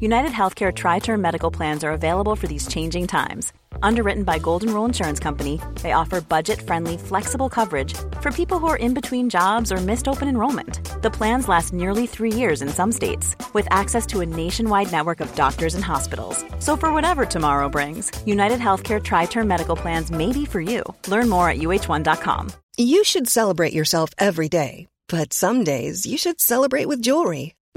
United Healthcare Tri Term Medical Plans are available for these changing times Underwritten by Golden Rule Insurance Company, they offer budget-friendly, flexible coverage for people who are in between jobs or missed open enrollment. The plans last nearly three years in some states, with access to a nationwide network of doctors and hospitals. So for whatever tomorrow brings, United Healthcare Tri-Term Medical Plans may be for you. Learn more at uhone.com. You should celebrate yourself every day, but some days you should celebrate with jewelry.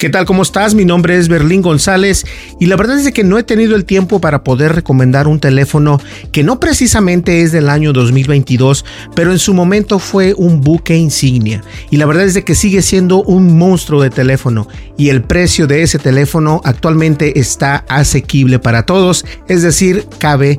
¿Qué tal? ¿Cómo estás? Mi nombre es Berlín González y la verdad es que no he tenido el tiempo para poder recomendar un teléfono que no precisamente es del año 2022, pero en su momento fue un buque insignia. Y la verdad es que sigue siendo un monstruo de teléfono y el precio de ese teléfono actualmente está asequible para todos, es decir, cabe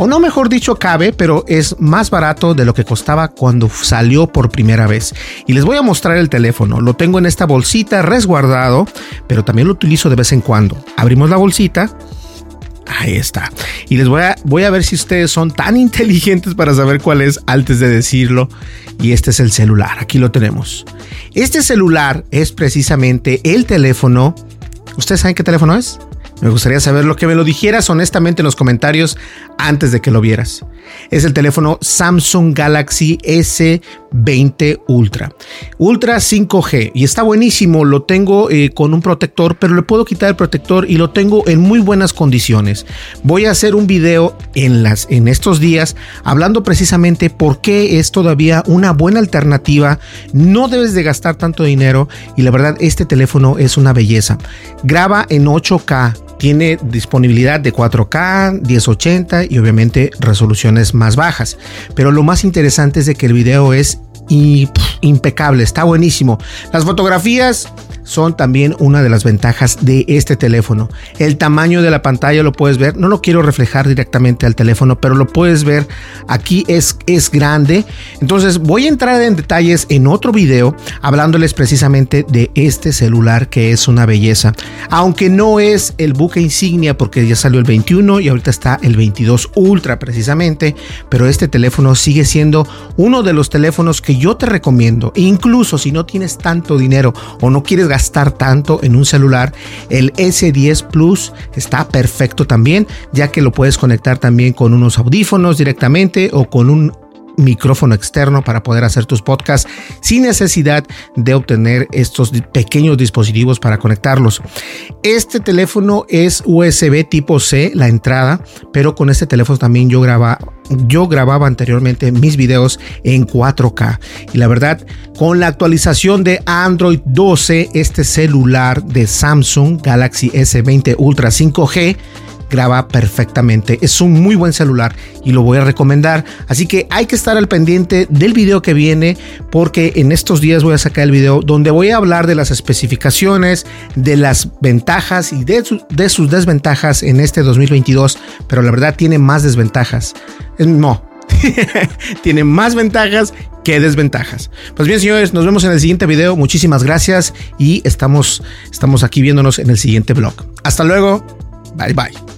o no mejor dicho cabe, pero es más barato de lo que costaba cuando salió por primera vez. Y les voy a mostrar el teléfono, lo tengo en esta bolsita resguardado, pero también lo utilizo de vez en cuando. Abrimos la bolsita. Ahí está. Y les voy a, voy a ver si ustedes son tan inteligentes para saber cuál es antes de decirlo. Y este es el celular. Aquí lo tenemos. Este celular es precisamente el teléfono. ¿Ustedes saben qué teléfono es? Me gustaría saber lo que me lo dijeras honestamente en los comentarios antes de que lo vieras. Es el teléfono Samsung Galaxy S20 Ultra. Ultra 5G y está buenísimo. Lo tengo eh, con un protector, pero le puedo quitar el protector y lo tengo en muy buenas condiciones. Voy a hacer un video en, las, en estos días hablando precisamente por qué es todavía una buena alternativa. No debes de gastar tanto dinero y la verdad este teléfono es una belleza. Graba en 8K tiene disponibilidad de 4K, 1080 y obviamente resoluciones más bajas. Pero lo más interesante es de que el video es impecable, está buenísimo. Las fotografías son también una de las ventajas de este teléfono. El tamaño de la pantalla lo puedes ver, no lo quiero reflejar directamente al teléfono, pero lo puedes ver aquí es, es grande. Entonces voy a entrar en detalles en otro video hablándoles precisamente de este celular que es una belleza. Aunque no es el buque insignia porque ya salió el 21 y ahorita está el 22 Ultra precisamente, pero este teléfono sigue siendo uno de los teléfonos que yo te recomiendo. Incluso si no tienes tanto dinero o no quieres gastar gastar tanto en un celular. El S10 Plus está perfecto también, ya que lo puedes conectar también con unos audífonos directamente o con un micrófono externo para poder hacer tus podcasts sin necesidad de obtener estos pequeños dispositivos para conectarlos. Este teléfono es USB tipo C, la entrada, pero con este teléfono también yo grababa yo grababa anteriormente mis videos en 4K y la verdad con la actualización de Android 12 este celular de Samsung Galaxy S20 Ultra 5G graba perfectamente. Es un muy buen celular y lo voy a recomendar. Así que hay que estar al pendiente del video que viene porque en estos días voy a sacar el video donde voy a hablar de las especificaciones, de las ventajas y de, de sus desventajas en este 2022. Pero la verdad tiene más desventajas. No. tiene más ventajas que desventajas. Pues bien, señores, nos vemos en el siguiente video. Muchísimas gracias y estamos, estamos aquí viéndonos en el siguiente vlog. Hasta luego. Bye bye.